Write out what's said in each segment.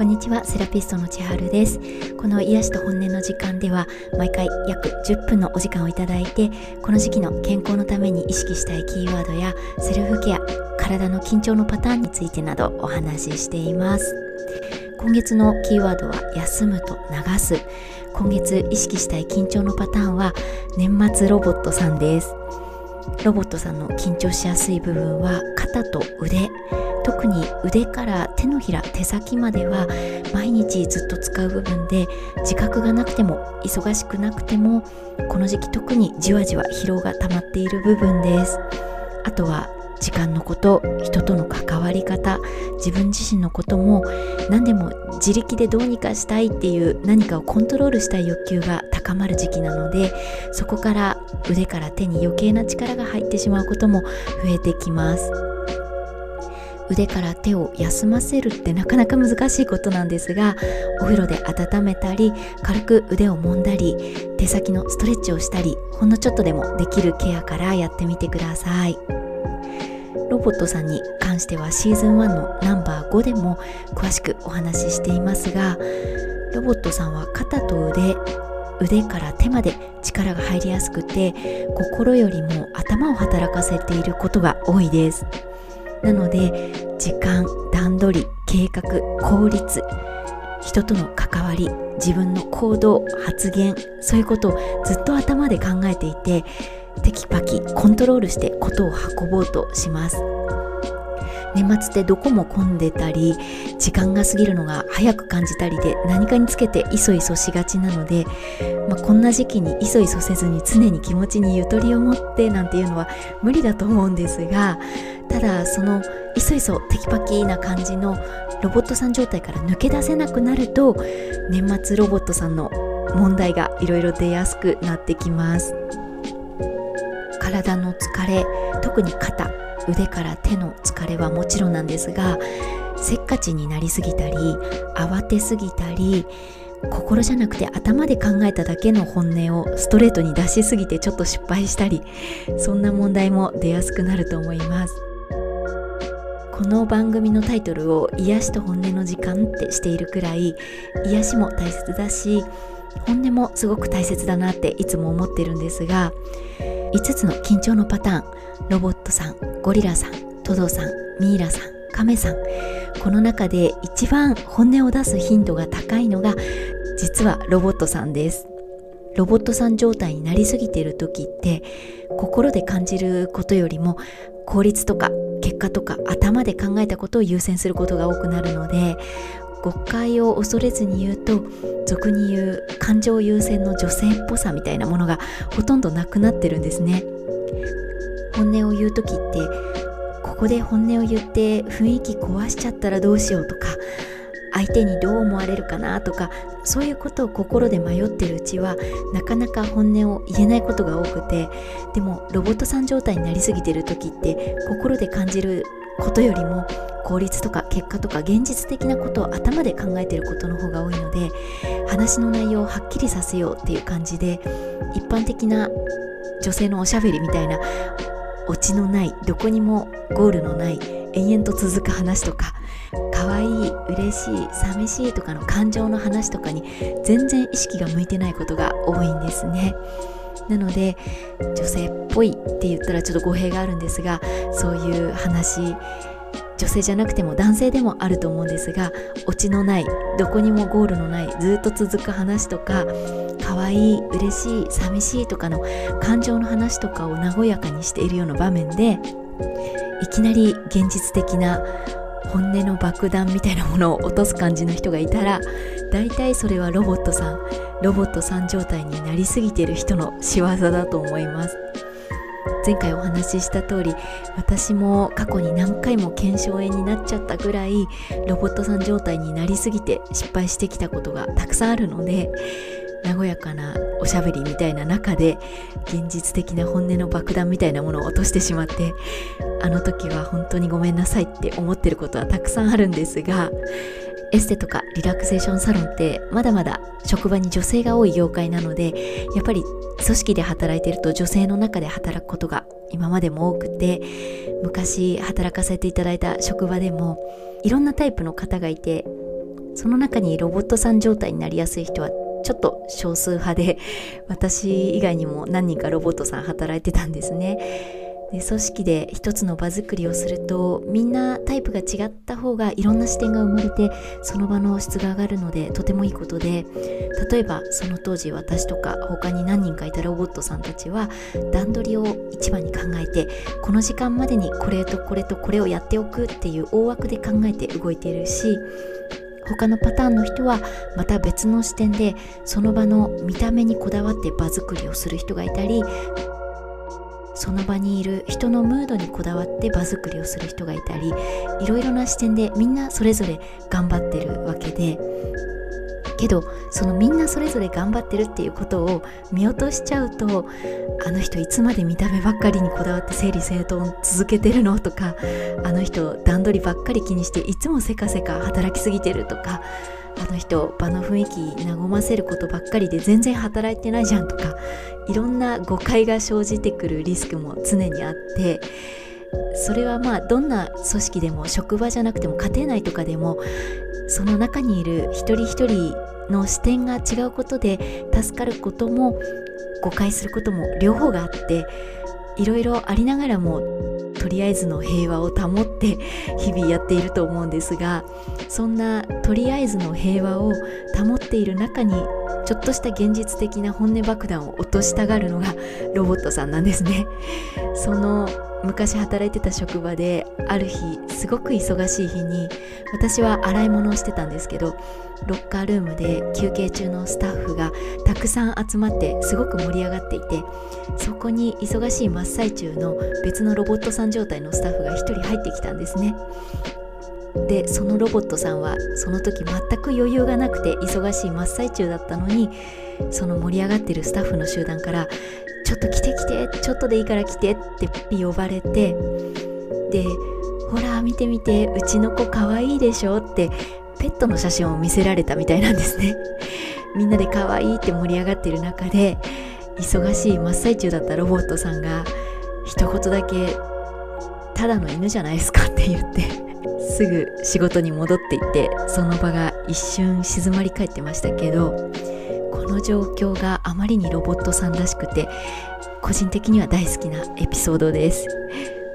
こんにちはセラピストの千春です。この癒しと本音の時間では毎回約10分のお時間をいただいてこの時期の健康のために意識したいキーワードやセルフケア体の緊張のパターンについてなどお話ししています。今月のキーワードは休むと流す。今月意識したい緊張のパターンは年末ロボットさんです。ロボットさんの緊張しやすい部分は肩と腕。特に腕から手のひら手先までは毎日ずっと使う部分で自覚がなくても忙しくなくてもこの時期特にじわじわ疲労が溜まっている部分です。あとは時間のこと人との関わり方自分自身のことも何でも自力でどうにかしたいっていう何かをコントロールしたい欲求が高まる時期なのでそこから腕から手に余計な力が入ってしまうことも増えてきます。腕から手を休ませるってなかなか難しいことなんですがお風呂で温めたり軽く腕を揉んだり手先のストレッチをしたりほんのちょっとでもできるケアからやってみてください。ロボットさんに関してはシーズン1のナンバー5でも詳しくお話ししていますがロボットさんは肩と腕腕から手まで力が入りやすくて心よりも頭を働かせていることが多いです。なので時間段取り計画効率人との関わり自分の行動発言そういうことをずっと頭で考えていてテキパキコントロールしてことを運ぼうとします。年末ってどこも混んでたり時間が過ぎるのが早く感じたりで何かにつけていそいそしがちなので、まあ、こんな時期にいそいそせずに常に気持ちにゆとりを持ってなんていうのは無理だと思うんですがただそのいそいそテキパキな感じのロボットさん状態から抜け出せなくなると年末ロボットさんの問題がいろいろ出やすくなってきます。体の疲れ特に肩。腕から手の疲れはもちろんなんですがせっかちになりすぎたり慌てすぎたり心じゃなくて頭で考えただけの本音をストレートに出しすぎてちょっと失敗したりそんな問題も出やすくなると思います。この番組のタイトルを癒しと本音の時間ってしているくらい癒しも大切だし本音もすごく大切だなっていつも思ってるんですが5つの緊張のパターンロボットさんゴリラさんトドさんミイラさんカメさん。この中で一番本音を出す頻度が高いのが実はロボットさんです。ロボットさん状態になりすぎている時って心で感じることよりも効率とか結果とか頭で考えたことを優先することが多くなるので誤解を恐れずに言うと俗に言う感情優先の女性っぽさみたいなものがほとんどなくなってるんですね。本音を言う時ってここで本音を言って雰囲気壊しちゃったらどうしようとか相手にどう思われるかなとかそういうことを心で迷ってるうちはなかなか本音を言えないことが多くてでもロボットさん状態になりすぎてる時って心で感じることよりも効率とか結果とか現実的なことを頭で考えてることの方が多いので話の内容をはっきりさせようっていう感じで一般的な女性のおしゃべりみたいなオチのないどこにもゴールのない延々と続く話とか可愛い嬉しい寂しいとかの感情の話とかに全然意識が向いてないことが多いんですね。なので女性っぽいって言ったらちょっと語弊があるんですがそういう話女性じゃなくても男性でもあると思うんですがオチのないどこにもゴールのないずっと続く話とか可愛い嬉しい寂しいとかの感情の話とかを和やかにしているような場面でいきなり現実的な本音の爆弾みたいなものを落とす感じの人がいたら大体それはロボットさんロボットさん状態になりすぎている人の仕業だと思います。前回お話しした通り私も過去に何回も腱鞘炎になっちゃったぐらいロボットさん状態になりすぎて失敗してきたことがたくさんあるので和やかなおしゃべりみたいな中で現実的な本音の爆弾みたいなものを落としてしまってあの時は本当にごめんなさいって思ってることはたくさんあるんですがエステとかリラクゼーションサロンってまだまだ職場に女性が多い業界なのでやっぱり組織で働いてると女性の中で働くことが今までも多くて昔働かせていただいた職場でもいろんなタイプの方がいてその中にロボットさん状態になりやすい人はちょっと少数派で私以外にも何人かロボットさん働いてたんですね。で組織で一つの場作りをするとみんなタイプが違った方がいろんな視点が生まれてその場の質が上がるのでとてもいいことで例えばその当時私とか他に何人かいたロボットさんたちは段取りを一番に考えてこの時間までにこれとこれとこれをやっておくっていう大枠で考えて動いているし他のパターンの人はまた別の視点でその場の見た目にこだわって場作りをする人がいたりその場にいる人のムードにこだわって場作りをする人がいたりいろいろな視点でみんなそれぞれ頑張ってるわけで。けどそのみんなそれぞれ頑張ってるっていうことを見落としちゃうとあの人いつまで見た目ばっかりにこだわって整理整頓続けてるのとかあの人段取りばっかり気にしていつもせかせか働きすぎてるとかあの人場の雰囲気和ませることばっかりで全然働いてないじゃんとかいろんな誤解が生じてくるリスクも常にあってそれはまあどんな組織でも職場じゃなくても家庭内とかでもその中にいる一人一人の視点が違うことで助かることも誤解することも両方があっていろいろありながらもとりあえずの平和を保って日々やっていると思うんですがそんなとりあえずの平和を保っている中にちょっとした現実的な本音爆弾を落としたがるのがロボットさんなんですね。その昔働いてた職場である日すごく忙しい日に私は洗い物をしてたんですけどロッカールームで休憩中のスタッフがたくさん集まってすごく盛り上がっていてそこに忙しい真っ最中の別のロボットさん状態のスタッフが1人入ってきたんですね。でそのロボットさんはその時全く余裕がなくて忙しい真っ最中だったのにその盛り上がってるスタッフの集団から「ちょっと来て来てちょっとでいいから来て」って呼ばれてで「ほら見て見てうちの子かわいいでしょ」ってペットの写真を見せられたみたいなんですね。みんなで可愛いって盛り上がってる中で忙しい真っ最中だったロボットさんが一言だけ「ただの犬じゃないですか」って言って すぐ仕事に戻っていってその場が一瞬静まり返ってましたけどこの状況があまりにロボットさんらしくて個人的には大好きなエピソードです。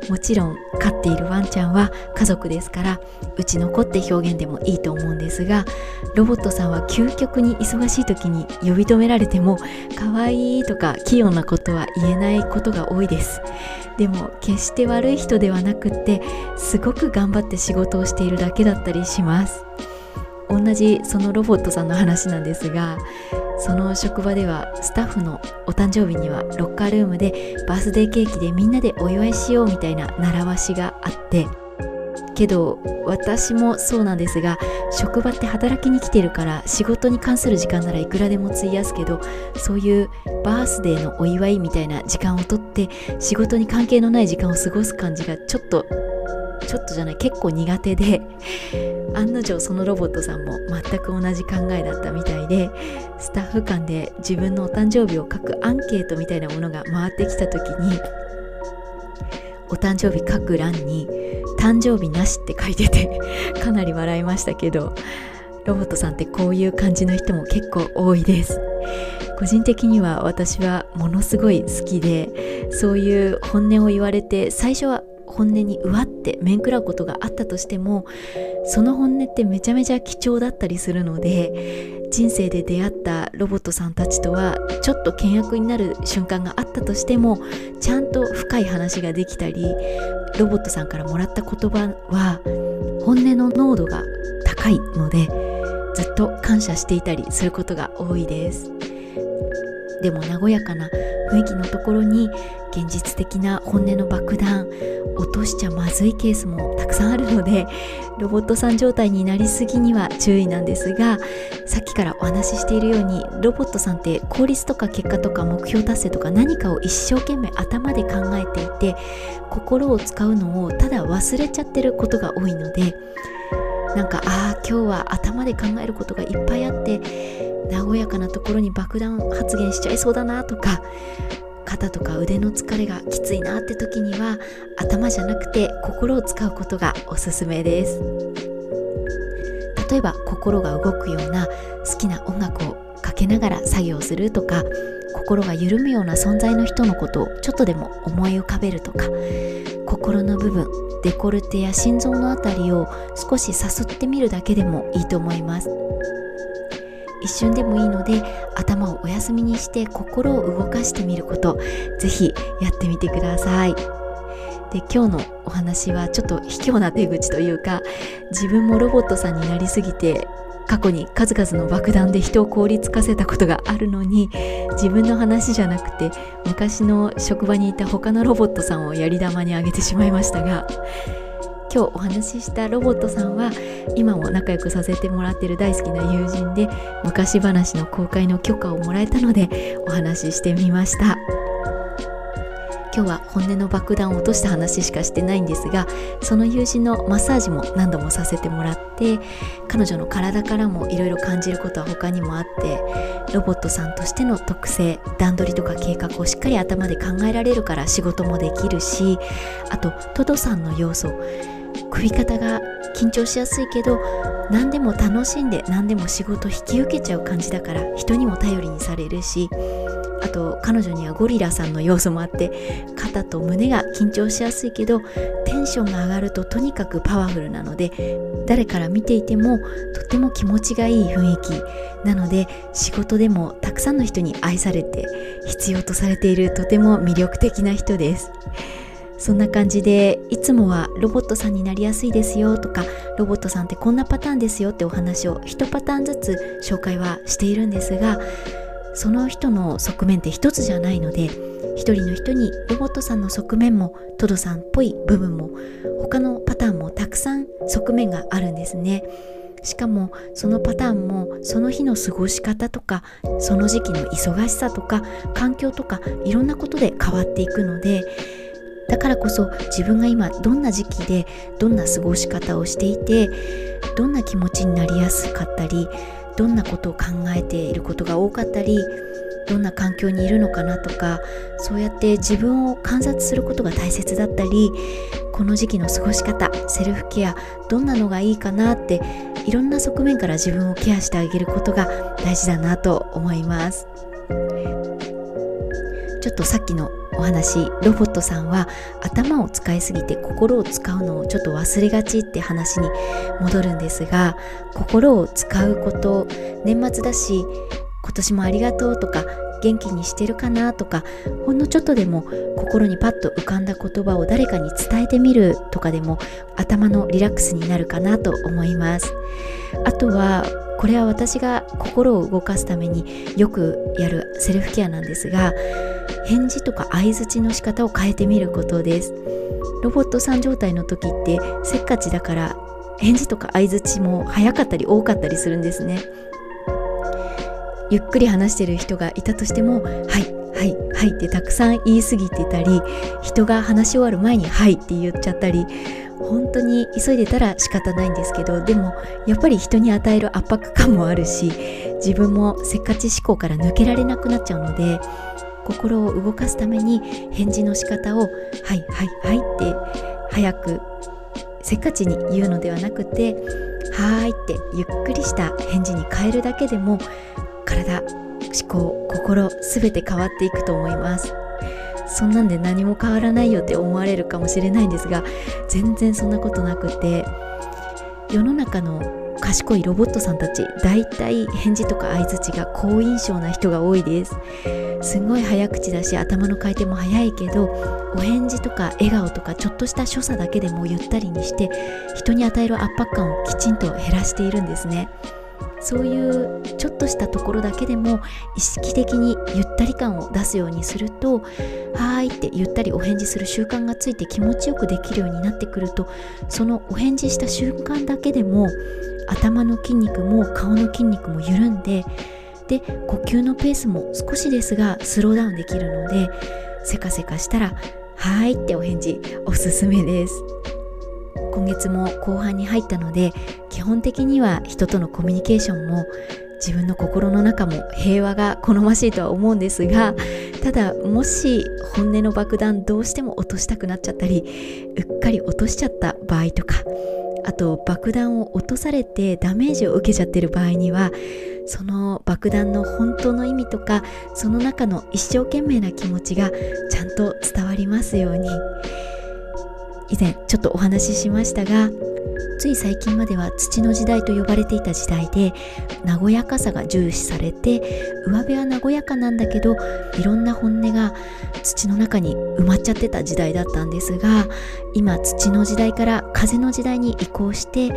もちろん飼っているワンちゃんは家族ですからうちの子って表現でもいいと思うんですがロボットさんは究極に忙しい時に呼び止められても可愛いとか器用なことは言えないことが多いです。でも決して悪い人ではなくってすごく頑張って仕事をしているだけだったりします。同じそのロボットさんの話なんですがその職場ではスタッフのお誕生日にはロッカールームでバースデーケーキでみんなでお祝いしようみたいな習わしがあってけど私もそうなんですが職場って働きに来てるから仕事に関する時間ならいくらでも費やすけどそういうバースデーのお祝いみたいな時間をとって仕事に関係のない時間を過ごす感じがちょっとちょっとじゃない結構苦手で 案の定そのロボットさんも全く同じ考えだったみたいでスタッフ間で自分のお誕生日を書くアンケートみたいなものが回ってきた時にお誕生日書く欄に誕生日なしって書いてて かなり笑いましたけどロボットさんってこういう感じの人も結構多いです。個人的には私はものすごい好きでそういう本音を言われて最初は本音にうわって面食らうことがあったとしてもその本音ってめちゃめちゃ貴重だったりするので人生で出会ったロボットさんたちとはちょっと険悪になる瞬間があったとしてもちゃんと深い話ができたりロボットさんからもらった言葉は本音の濃度が高いのでずっと感謝していたりすることが多いです。でも和やかな雰囲気のところに現実的な本音の爆弾落としちゃまずいケースもたくさんあるので ロボットさん状態になりすぎには注意なんですがさっきからお話ししているようにロボットさんって効率とか結果とか目標達成とか何かを一生懸命頭で考えていて心を使うのをただ忘れちゃってることが多いのでなんかああ今日は頭で考えることがいっぱいあって和やかなところに爆弾発言しちゃいそうだなとか肩とか腕の疲れがきついなって時には頭じゃなくて心を使うことがおすすめです。例えば心が動くような好きな音楽をかけながら作業するとか心が緩むような存在の人のことをちょっとでも思い浮かべるとか心の部分デコルテや心臓のあたりを少しさすってみるだけでもいいと思います。一瞬でもいいので頭をお休みにして心を動かしてみること。ぜひやってみてください。で今日のお話はちょっと卑怯な手口というか自分もロボットさんになりすぎて過去に数々の爆弾で人を凍りつかせたことがあるのに自分の話じゃなくて昔の職場にいた他のロボットさんをやり玉にあげてしまいましたが今日お話ししたロボットさんは今も仲良くさせてもらってる大好きな友人で昔話の公開の許可をもらえたのでお話ししてみました。今日は本音の爆弾を落とした話しかしてないんですがその友人のマッサージも何度もさせてもらって彼女の体からもいろいろ感じることは他にもあってロボットさんとしての特性段取りとか計画をしっかり頭で考えられるから仕事もできるしあとトドさんの要素首肩が緊張しやすいけど何でも楽しんで何でも仕事引き受けちゃう感じだから人にも頼りにされるしあと彼女にはゴリラさんの要素もあって肩と胸が緊張しやすいけどテンションが上がるととにかくパワフルなので誰から見ていてもとっても気持ちがいい雰囲気。なので仕事でもたくさんの人に愛されて必要とされているとても魅力的な人です。そんな感じでいつもはロボットさんになりやすいですよとかロボットさんってこんなパターンですよってお話を1パターンずつ紹介はしているんですがその人の側面って一つじゃないので一人の人にロボットさんの側面もトドさんっぽい部分も他のパターンもたくさん側面があるんですね。しかもそのパターンもその日の過ごし方とかその時期の忙しさとか環境とかいろんなことで変わっていくのでだからこそ自分が今どんな時期でどんな過ごし方をしていてどんな気持ちになりやすかったりどんなことを考えていることが多かったりどんな環境にいるのかなとかそうやって自分を観察することが大切だったりこの時期の過ごし方セルフケアどんなのがいいかなっていろんな側面から自分をケアしてあげることが大事だなと思います。ちょっとさっきのお話ロボットさんは頭を使いすぎて心を使うのをちょっと忘れがちって話に戻るんですが心を使うこと年末だし今年もありがとうとか元気にしてるかなとかほんのちょっとでも心にパッと浮かんだ言葉を誰かに伝えてみるとかでも頭のリラックスになるかなと思います。あとはこれは私が心を動かすためによくやるセルフケアなんですが返事とか相づちの仕方を変えてみることです。ロボットさん状態の時ってせっかちだから返事とか相づちも早かったり多かったりするんですね。ゆっくり話してる人がいたとしても「はいはいはい」ってたくさん言い過ぎてたり人が話し終わる前に「はい」って言っちゃったり本当に急いでたら仕方ないんですけどでもやっぱり人に与える圧迫感もあるし自分もせっかち思考から抜けられなくなっちゃうので心を動かすために返事の仕方を「はいはいはい」って早くせっかちに言うのではなくて「はい」ってゆっくりした返事に変えるだけでも体思考心すべて変わっていくと思います。そんなんで何も変わらないよって思われるかもしれないんですが全然そんなことなくて世の中の賢いロボットさんたち大体返事とか相づちが好印象な人が多いです。すごい早口だし頭の回転も早いけどお返事とか笑顔とかちょっとした所作だけでもゆったりにして人に与える圧迫感をきちんと減らしているんですね。そういうちょっとしたところだけでも意識的にゆったり感を出すようにすると「はーい」ってゆったりお返事する習慣がついて気持ちよくできるようになってくるとそのお返事した瞬間だけでも頭の筋肉も顔の筋肉も緩んでで呼吸のペースも少しですがスローダウンできるのでせかせかしたら「はい」ってお返事おすすめです。今月も後半に入ったので基本的には人とのコミュニケーションも自分の心の中も平和が好ましいとは思うんですがただもし本音の爆弾どうしても落としたくなっちゃったりうっかり落としちゃった場合とかあと爆弾を落とされてダメージを受けちゃってる場合にはその爆弾の本当の意味とかその中の一生懸命な気持ちがちゃんと伝わりますように。以前ちょっとお話ししましたがつい最近までは土の時代と呼ばれていた時代で和やかさが重視されて上辺は和やかなんだけどいろんな本音が土の中に埋まっちゃってた時代だったんですが今土の時代から風の時代に移行して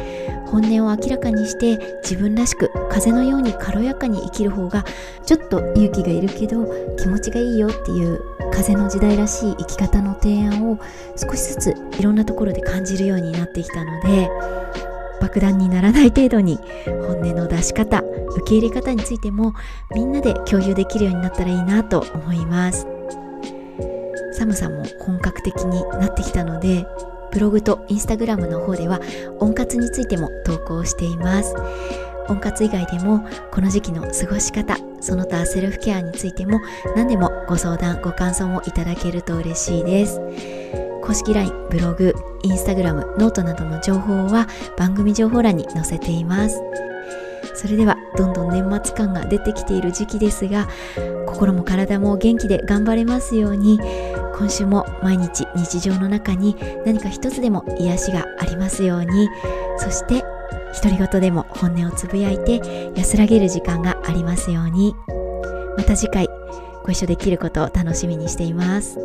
本音を明らかにして自分らしく風のように軽やかに生きる方がちょっと勇気がいるけど気持ちがいいよっていう風の時代らしい生き方の提案を少しずついろんなところで感じるようになってきたので爆弾にならない程度に本音の出し方受け入れ方についてもみんなで共有できるようになったらいいなと思います。寒さも本格的になってきたのでブログとインスタグラムの方では温活についても投稿しています。温活以外でもこの時期の過ごし方その他セルフケアについても何でもご相談ご感想もいただけると嬉しいです。公式 LINE、ブログ、インスタグラム、ノートなどの情報は番組情報欄に載せています。それではどんどん年末感が出てきている時期ですが心も体も元気で頑張れますように。今週も毎日日常の中に何か一つでも癒しがありますようにそして独り言でも本音をつぶやいて安らげる時間がありますようにまた次回ご一緒できることを楽しみにしています。